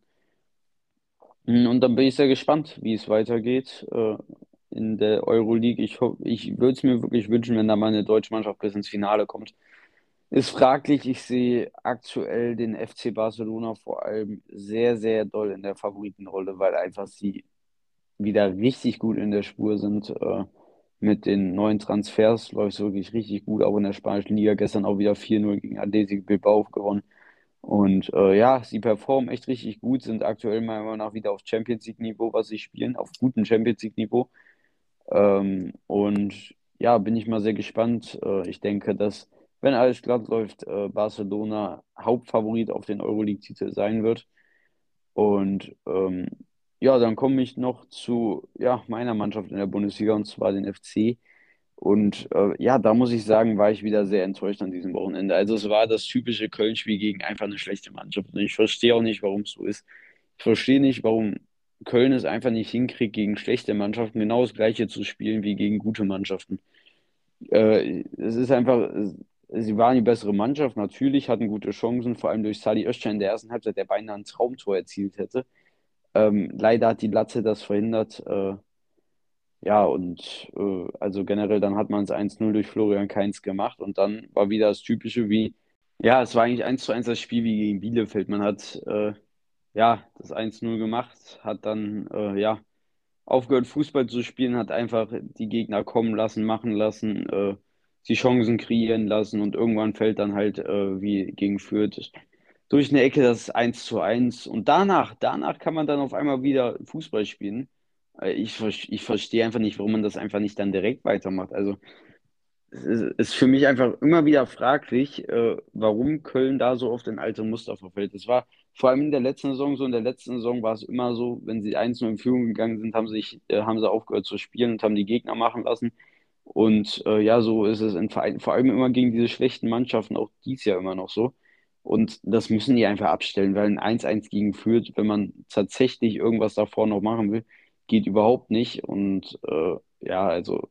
Hm, und dann bin ich sehr gespannt, wie es weitergeht in der Euroleague. Ich, ich würde es mir wirklich wünschen, wenn da mal eine deutsche Mannschaft bis ins Finale kommt. Ist fraglich. Ich sehe aktuell den FC Barcelona vor allem sehr, sehr doll in der Favoritenrolle, weil einfach sie wieder richtig gut in der Spur sind. Mit den neuen Transfers läuft es wirklich richtig gut, auch in der spanischen Liga. Gestern auch wieder 4-0 gegen Athletic Bilbao gewonnen. Und äh, ja, sie performen echt richtig gut, sind aktuell meiner Meinung nach wieder auf Champions League-Niveau, was sie spielen, auf gutem Champions League-Niveau. Ähm, und ja, bin ich mal sehr gespannt. Äh, ich denke, dass, wenn alles glatt läuft, äh, Barcelona Hauptfavorit auf den Euroleague-Titel sein wird. Und ähm, ja, dann komme ich noch zu ja, meiner Mannschaft in der Bundesliga und zwar den FC. Und äh, ja, da muss ich sagen, war ich wieder sehr enttäuscht an diesem Wochenende. Also es war das typische Köln-Spiel gegen einfach eine schlechte Mannschaft. Und ich verstehe auch nicht, warum es so ist. Ich verstehe nicht, warum Köln es einfach nicht hinkriegt, gegen schlechte Mannschaften genau das gleiche zu spielen wie gegen gute Mannschaften. Äh, es ist einfach, sie waren die bessere Mannschaft, natürlich, hatten gute Chancen, vor allem durch Sali Özcan in der ersten Halbzeit, der beinahe ein Traumtor erzielt hätte. Ähm, leider hat die Latte das verhindert. Äh, ja, und äh, also generell dann hat man es 1-0 durch Florian Kainz gemacht und dann war wieder das Typische wie, ja, es war eigentlich 1 zu 1 das Spiel wie gegen Bielefeld. Man hat äh, ja das 1-0 gemacht, hat dann äh, ja aufgehört, Fußball zu spielen, hat einfach die Gegner kommen lassen, machen lassen, äh, die Chancen kreieren lassen und irgendwann fällt dann halt äh, wie gegen Fürth durch eine Ecke das 1 zu 1. Und danach, danach kann man dann auf einmal wieder Fußball spielen. Äh, ich, ich verstehe einfach nicht, warum man das einfach nicht dann direkt weitermacht. Also es ist für mich einfach immer wieder fraglich, äh, warum Köln da so oft in alte Muster verfällt. Es war vor allem in der letzten Saison so. In der letzten Saison war es immer so, wenn sie 1-0 in Führung gegangen sind, haben, sich, äh, haben sie aufgehört zu spielen und haben die Gegner machen lassen. Und äh, ja, so ist es in vor allem immer gegen diese schlechten Mannschaften, auch dies Jahr immer noch so. Und das müssen die einfach abstellen, weil ein 1-1 gegen führt, wenn man tatsächlich irgendwas davor noch machen will, geht überhaupt nicht. Und äh, ja, also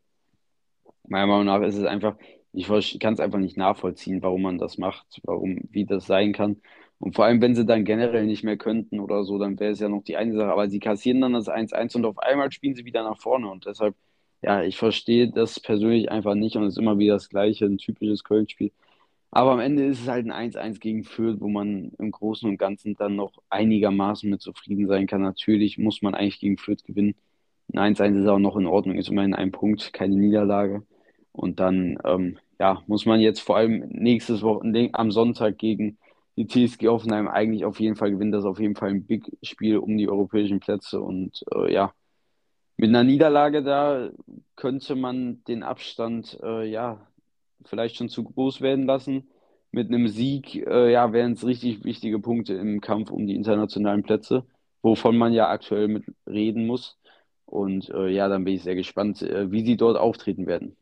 meiner Meinung nach ist es einfach, ich kann es einfach nicht nachvollziehen, warum man das macht, warum, wie das sein kann. Und vor allem, wenn sie dann generell nicht mehr könnten oder so, dann wäre es ja noch die eine Sache. Aber sie kassieren dann das 1-1 und auf einmal spielen sie wieder nach vorne. Und deshalb, ja, ich verstehe das persönlich einfach nicht und es ist immer wieder das Gleiche, ein typisches Köln-Spiel. Aber am Ende ist es halt ein 1-1 gegen Fürth, wo man im Großen und Ganzen dann noch einigermaßen mit zufrieden sein kann. Natürlich muss man eigentlich gegen Fürth gewinnen. Ein 1-1 ist auch noch in Ordnung, ist immerhin ein Punkt, keine Niederlage. Und dann, ähm, ja, muss man jetzt vor allem nächstes Wochenende am Sonntag gegen die TSG Offenheim eigentlich auf jeden Fall gewinnen. Das ist auf jeden Fall ein Big-Spiel um die europäischen Plätze. Und äh, ja, mit einer Niederlage da könnte man den Abstand, äh, ja, vielleicht schon zu groß werden lassen. Mit einem Sieg, äh, ja, wären es richtig wichtige Punkte im Kampf um die internationalen Plätze, wovon man ja aktuell mit reden muss. Und äh, ja, dann bin ich sehr gespannt, äh, wie sie dort auftreten werden.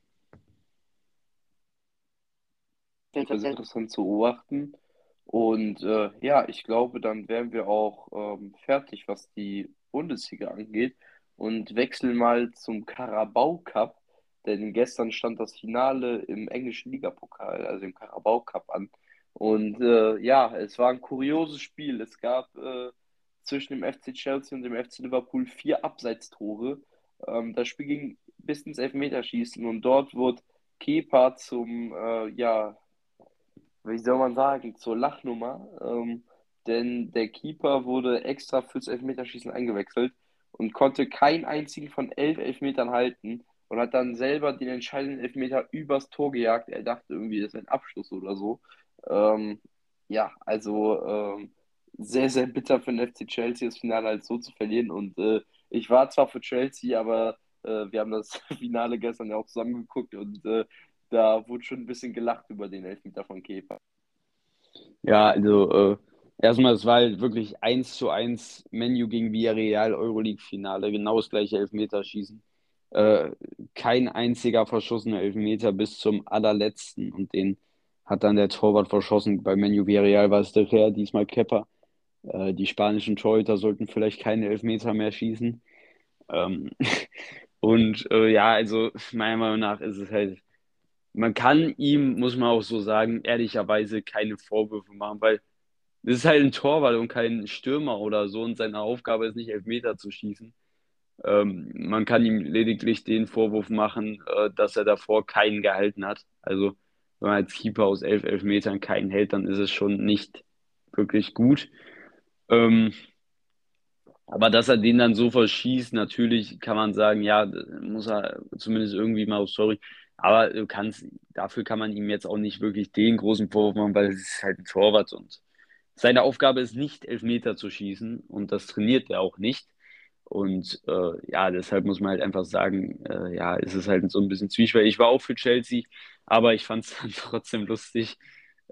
Das ist interessant zu beobachten. Und äh, ja, ich glaube, dann wären wir auch ähm, fertig, was die Bundesliga angeht und wechseln mal zum Carabao Cup. Denn gestern stand das Finale im englischen Ligapokal, also im Carabao Cup an. Und äh, ja, es war ein kurioses Spiel. Es gab äh, zwischen dem FC Chelsea und dem FC Liverpool vier Abseitstore. Ähm, das Spiel ging bis ins Elfmeterschießen und dort wurde Kepa zum, äh, ja, wie soll man sagen, zur Lachnummer. Ähm, denn der Keeper wurde extra fürs Elfmeterschießen eingewechselt und konnte keinen einzigen von elf Elfmetern halten und hat dann selber den entscheidenden Elfmeter übers Tor gejagt. Er dachte irgendwie, das ist ein Abschluss oder so. Ähm, ja, also ähm, sehr, sehr bitter für den FC Chelsea, das Finale halt so zu verlieren. Und äh, ich war zwar für Chelsea, aber äh, wir haben das Finale gestern ja auch zusammengeguckt und äh, da wurde schon ein bisschen gelacht über den Elfmeter von Kepa. Ja, also äh, erstmal, es war halt wirklich 1 zu 1 Menu gegen Villarreal Euroleague-Finale, genau das gleiche Elfmeterschießen. Äh, kein einziger verschossener Elfmeter bis zum allerletzten und den hat dann der Torwart verschossen. Bei Menu Villarreal war es der Herr, diesmal Kepper. Äh, die spanischen Torhüter sollten vielleicht keine Elfmeter mehr schießen. Ähm, und äh, ja, also meiner Meinung nach ist es halt, man kann ihm, muss man auch so sagen, ehrlicherweise keine Vorwürfe machen, weil das ist halt ein Torwart und kein Stürmer oder so und seine Aufgabe ist nicht Elfmeter zu schießen. Ähm, man kann ihm lediglich den Vorwurf machen, äh, dass er davor keinen gehalten hat. Also wenn man als Keeper aus elf Elfmetern keinen hält, dann ist es schon nicht wirklich gut. Ähm, aber dass er den dann so verschießt, natürlich kann man sagen, ja, muss er zumindest irgendwie mal, sorry, aber du kannst, dafür kann man ihm jetzt auch nicht wirklich den großen Vorwurf machen, weil es ist halt ein Torwart und seine Aufgabe ist nicht, Elfmeter zu schießen und das trainiert er auch nicht. Und äh, ja, deshalb muss man halt einfach sagen, äh, ja, es ist halt so ein bisschen zwiespältig. Ich war auch für Chelsea, aber ich fand es dann trotzdem lustig.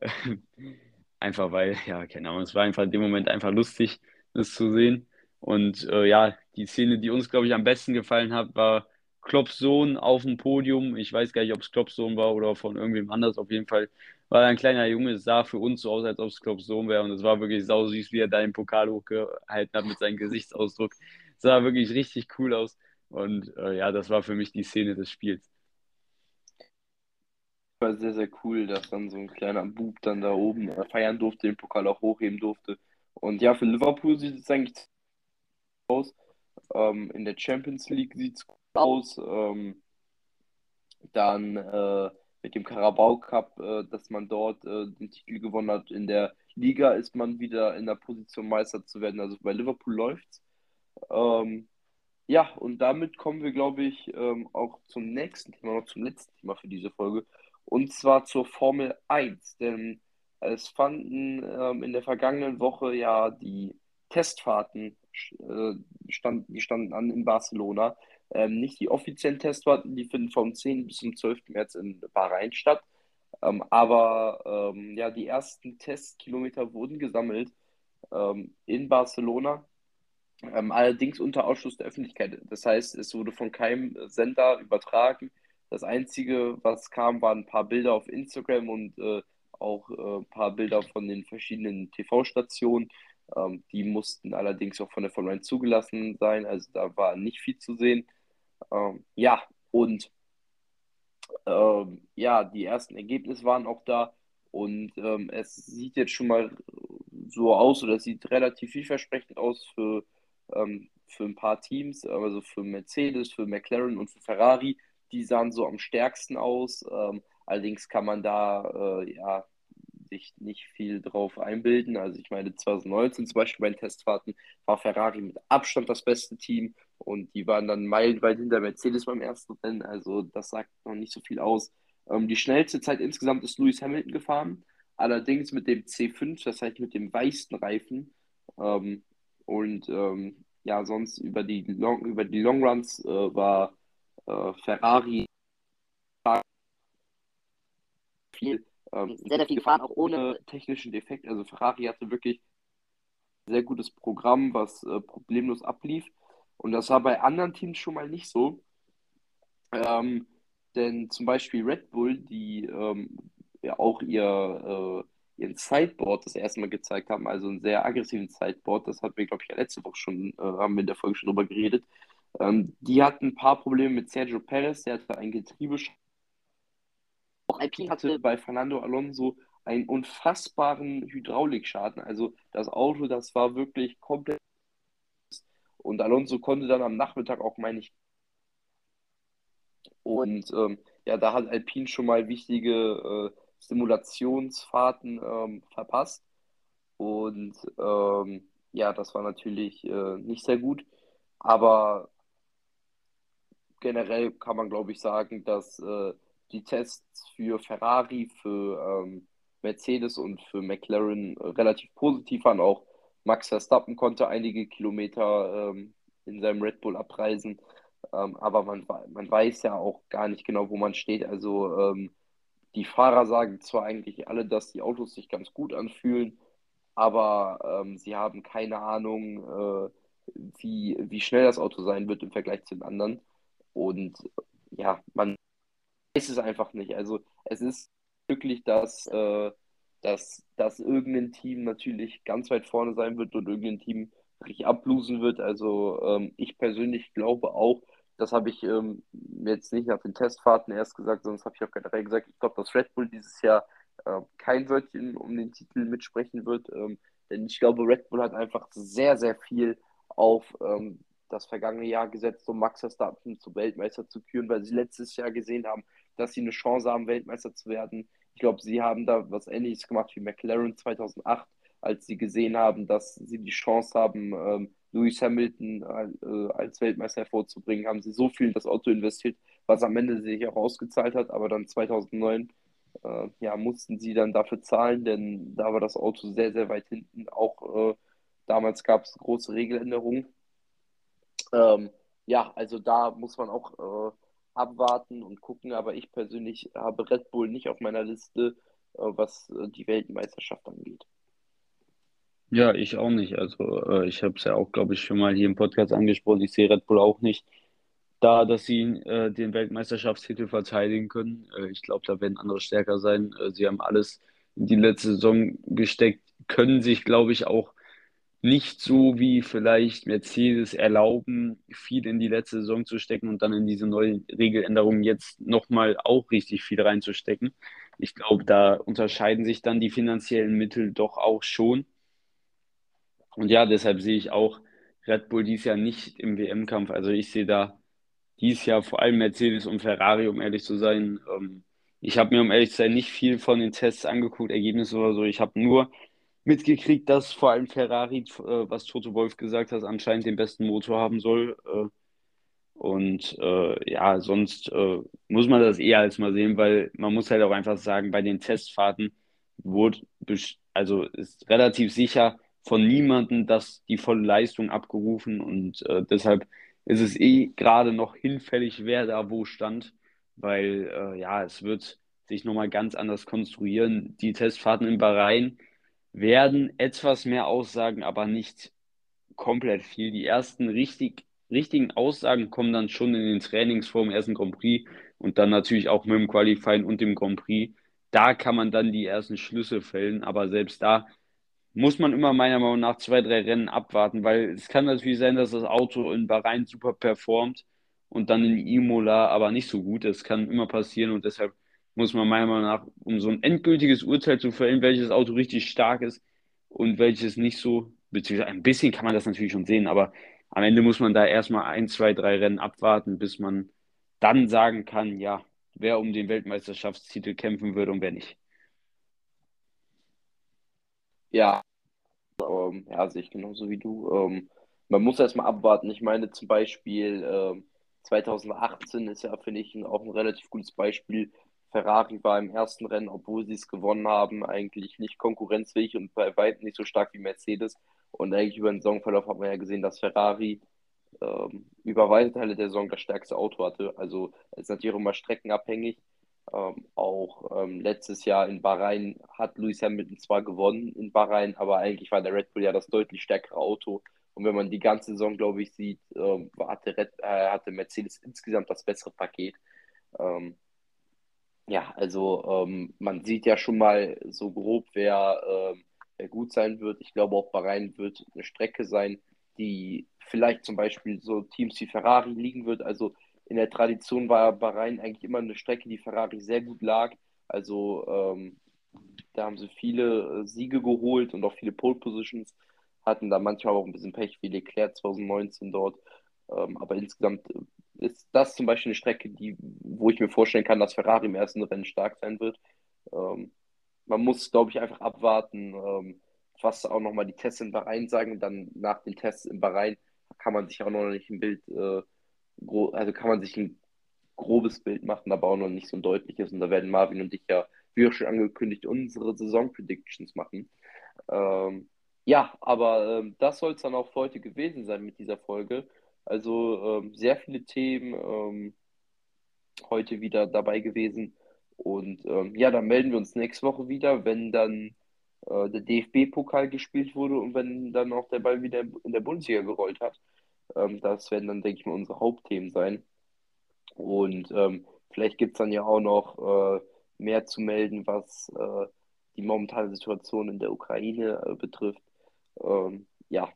einfach weil, ja, keine Ahnung, es war einfach in dem Moment einfach lustig, das zu sehen. Und äh, ja, die Szene, die uns, glaube ich, am besten gefallen hat, war Klopps Sohn auf dem Podium. Ich weiß gar nicht, ob es Klopps Sohn war oder von irgendwem anders. Auf jeden Fall war ein kleiner Junge. Es sah für uns so aus, als ob es Klopps Sohn wäre. Und es war wirklich sau süß, wie er da den Pokal hochgehalten hat mit seinem Gesichtsausdruck. Es sah wirklich richtig cool aus. Und äh, ja, das war für mich die Szene des Spiels. War sehr, sehr cool, dass dann so ein kleiner Bub dann da oben feiern durfte, den Pokal auch hochheben durfte. Und ja, für Liverpool sieht es eigentlich aus. Ähm, in der Champions League sieht es gut aus. Ähm, dann äh, mit dem Carabao Cup, äh, dass man dort äh, den Titel gewonnen hat. In der Liga ist man wieder in der Position, Meister zu werden. Also bei Liverpool läuft's. Ähm, ja, und damit kommen wir, glaube ich, ähm, auch zum nächsten Thema, noch zum letzten Thema für diese Folge. Und zwar zur Formel 1. Denn es fanden ähm, in der vergangenen Woche ja die Testfahrten äh, stand, die standen an in Barcelona. Ähm, nicht die offiziellen Testfahrten, die finden vom 10. bis zum 12. März in Bahrain statt. Ähm, aber ähm, ja, die ersten Testkilometer wurden gesammelt ähm, in Barcelona. Ähm, allerdings unter Ausschluss der Öffentlichkeit. Das heißt, es wurde von keinem Sender übertragen. Das Einzige, was kam, waren ein paar Bilder auf Instagram und äh, auch äh, ein paar Bilder von den verschiedenen TV-Stationen. Ähm, die mussten allerdings auch von der Formel 1 zugelassen sein, also da war nicht viel zu sehen. Ähm, ja, und ähm, ja, die ersten Ergebnisse waren auch da und ähm, es sieht jetzt schon mal so aus oder es sieht relativ vielversprechend aus für, ähm, für ein paar Teams, also für Mercedes, für McLaren und für Ferrari. Die sahen so am stärksten aus. Ähm, allerdings kann man da äh, ja sich nicht viel drauf einbilden. Also ich meine, 2019 zum Beispiel bei den Testfahrten war Ferrari mit Abstand das beste Team und die waren dann meilenweit hinter Mercedes beim ersten Rennen. Also das sagt noch nicht so viel aus. Ähm, die schnellste Zeit insgesamt ist Lewis Hamilton gefahren, allerdings mit dem C5, das heißt mit dem weißen Reifen. Ähm, und ähm, ja, sonst über die Long, über die Longruns äh, war äh, Ferrari viel ähm, sehr, sehr viel gefahren, auch ohne technischen Defekt. Also Ferrari hatte wirklich ein sehr gutes Programm, was äh, problemlos ablief. Und das war bei anderen Teams schon mal nicht so. Ähm, denn zum Beispiel Red Bull, die ähm, ja auch ihr, äh, ihren Sideboard das erste Mal gezeigt haben, also einen sehr aggressiven Sideboard, das hatten wir, glaube ich, ja letzte Woche schon, äh, haben wir in der Folge schon drüber geredet. Ähm, die hatten ein paar Probleme mit Sergio Perez, der hatte ein Getriebe auch Alpine hatte bei Fernando Alonso einen unfassbaren Hydraulikschaden. Also das Auto, das war wirklich komplett. Und Alonso konnte dann am Nachmittag auch, meine ich. Und ähm, ja, da hat Alpine schon mal wichtige äh, Simulationsfahrten ähm, verpasst. Und ähm, ja, das war natürlich äh, nicht sehr gut. Aber generell kann man, glaube ich, sagen, dass äh, die Tests für Ferrari, für ähm, Mercedes und für McLaren relativ positiv waren. Auch Max Verstappen konnte einige Kilometer ähm, in seinem Red Bull abreisen. Ähm, aber man, man weiß ja auch gar nicht genau, wo man steht. Also ähm, die Fahrer sagen zwar eigentlich alle, dass die Autos sich ganz gut anfühlen, aber ähm, sie haben keine Ahnung, äh, wie, wie schnell das Auto sein wird im Vergleich zu den anderen. Und ja, man weiß es einfach nicht. Also es ist wirklich, dass, äh, dass, dass irgendein Team natürlich ganz weit vorne sein wird und irgendein Team richtig ablosen wird. Also ähm, ich persönlich glaube auch, das habe ich ähm, jetzt nicht nach den Testfahrten erst gesagt, sonst habe ich auch generell gesagt, ich glaube, dass Red Bull dieses Jahr äh, kein Wörtchen um den Titel mitsprechen wird. Ähm, denn ich glaube, Red Bull hat einfach sehr, sehr viel auf ähm, das vergangene Jahr gesetzt, um Max Verstappen zu Weltmeister zu küren, weil sie letztes Jahr gesehen haben, dass sie eine Chance haben, Weltmeister zu werden. Ich glaube, sie haben da was Ähnliches gemacht wie McLaren 2008, als sie gesehen haben, dass sie die Chance haben, ähm, Lewis Hamilton äh, als Weltmeister hervorzubringen, haben sie so viel in das Auto investiert, was am Ende sich auch ausgezahlt hat. Aber dann 2009 äh, ja, mussten sie dann dafür zahlen, denn da war das Auto sehr, sehr weit hinten. Auch äh, damals gab es große Regeländerungen. Ähm, ja, also da muss man auch äh, abwarten und gucken, aber ich persönlich habe Red Bull nicht auf meiner Liste, äh, was äh, die Weltmeisterschaft angeht. Ja, ich auch nicht. Also äh, ich habe es ja auch, glaube ich, schon mal hier im Podcast angesprochen. Ich sehe Red Bull auch nicht da, dass sie äh, den Weltmeisterschaftstitel verteidigen können. Äh, ich glaube, da werden andere stärker sein. Äh, sie haben alles in die letzte Saison gesteckt, können sich, glaube ich, auch nicht so wie vielleicht Mercedes erlauben, viel in die letzte Saison zu stecken und dann in diese neuen Regeländerungen jetzt nochmal auch richtig viel reinzustecken. Ich glaube, da unterscheiden sich dann die finanziellen Mittel doch auch schon. Und ja, deshalb sehe ich auch Red Bull dies Jahr nicht im WM-Kampf. Also ich sehe da dies Jahr vor allem Mercedes und Ferrari, um ehrlich zu sein. Ähm, ich habe mir, um ehrlich zu sein, nicht viel von den Tests angeguckt, Ergebnisse oder so. Ich habe nur mitgekriegt, dass vor allem Ferrari, äh, was Toto Wolf gesagt hat, anscheinend den besten Motor haben soll. Äh, und äh, ja, sonst äh, muss man das eher als mal sehen, weil man muss halt auch einfach sagen, bei den Testfahrten wurde, also ist relativ sicher von niemandem, dass die volle Leistung abgerufen und äh, deshalb ist es eh gerade noch hinfällig, wer da wo stand, weil äh, ja, es wird sich nochmal ganz anders konstruieren. Die Testfahrten in Bahrain, werden etwas mehr aussagen, aber nicht komplett viel. Die ersten richtig, richtigen Aussagen kommen dann schon in den Trainings vor dem ersten Grand Prix und dann natürlich auch mit dem Qualifying und dem Grand Prix. Da kann man dann die ersten Schlüsse fällen, aber selbst da muss man immer meiner Meinung nach zwei, drei Rennen abwarten, weil es kann natürlich sein, dass das Auto in Bahrain super performt und dann in Imola aber nicht so gut. Das kann immer passieren und deshalb muss man meiner Meinung nach, um so ein endgültiges Urteil zu fällen, welches Auto richtig stark ist und welches nicht so, beziehungsweise ein bisschen kann man das natürlich schon sehen, aber am Ende muss man da erstmal ein, zwei, drei Rennen abwarten, bis man dann sagen kann, ja, wer um den Weltmeisterschaftstitel kämpfen wird und wer nicht. Ja, ähm, ja, sehe ich genauso wie du. Ähm, man muss erstmal abwarten. Ich meine zum Beispiel ähm, 2018 ist ja, finde ich, auch ein relativ gutes Beispiel. Ferrari war im ersten Rennen, obwohl sie es gewonnen haben, eigentlich nicht konkurrenzfähig und bei weitem nicht so stark wie Mercedes. Und eigentlich über den Saisonverlauf hat man ja gesehen, dass Ferrari ähm, über weite Teile der Saison das stärkste Auto hatte. Also es ist natürlich auch immer streckenabhängig. Ähm, auch ähm, letztes Jahr in Bahrain hat Lewis Hamilton zwar gewonnen in Bahrain, aber eigentlich war der Red Bull ja das deutlich stärkere Auto. Und wenn man die ganze Saison, glaube ich, sieht, ähm, hatte, Red, äh, hatte Mercedes insgesamt das bessere Paket. Ähm, ja, also ähm, man sieht ja schon mal so grob, wer, ähm, wer gut sein wird. Ich glaube, auch Bahrain wird eine Strecke sein, die vielleicht zum Beispiel so Teams wie Ferrari liegen wird. Also in der Tradition war Bahrain eigentlich immer eine Strecke, die Ferrari sehr gut lag. Also ähm, da haben sie viele äh, Siege geholt und auch viele Pole Positions, hatten da manchmal auch ein bisschen Pech wie Leclerc 2019 dort. Ähm, aber insgesamt äh, ist das zum Beispiel eine Strecke, die, wo ich mir vorstellen kann, dass Ferrari im ersten Rennen stark sein wird. Ähm, man muss, glaube ich, einfach abwarten, ähm, was auch nochmal die Tests in Bahrain sagen. Und dann nach den Tests in Bahrain kann man sich auch noch nicht ein Bild, äh, also kann man sich ein grobes Bild machen, aber auch noch nicht so ein deutliches. Und da werden Marvin und ich ja, wie auch schon angekündigt, unsere Saison-Predictions machen. Ähm, ja, aber ähm, das soll es dann auch für heute gewesen sein mit dieser Folge. Also ähm, sehr viele Themen ähm, heute wieder dabei gewesen. Und ähm, ja, dann melden wir uns nächste Woche wieder, wenn dann äh, der DFB-Pokal gespielt wurde und wenn dann auch der Ball wieder in der Bundesliga gerollt hat. Ähm, das werden dann, denke ich mal, unsere Hauptthemen sein. Und ähm, vielleicht gibt es dann ja auch noch äh, mehr zu melden, was äh, die momentane Situation in der Ukraine äh, betrifft. Ähm, ja,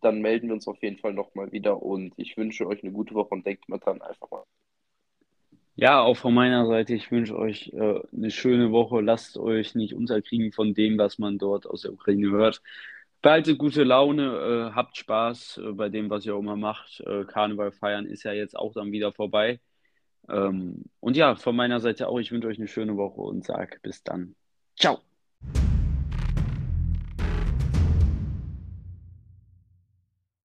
dann melden wir uns auf jeden Fall nochmal wieder und ich wünsche euch eine gute Woche und denkt mal dran, einfach mal. Ja, auch von meiner Seite, ich wünsche euch äh, eine schöne Woche. Lasst euch nicht unterkriegen von dem, was man dort aus der Ukraine hört. Behaltet gute Laune, äh, habt Spaß äh, bei dem, was ihr auch immer macht. Äh, Karneval feiern ist ja jetzt auch dann wieder vorbei. Ähm, und ja, von meiner Seite auch, ich wünsche euch eine schöne Woche und sage bis dann. Ciao.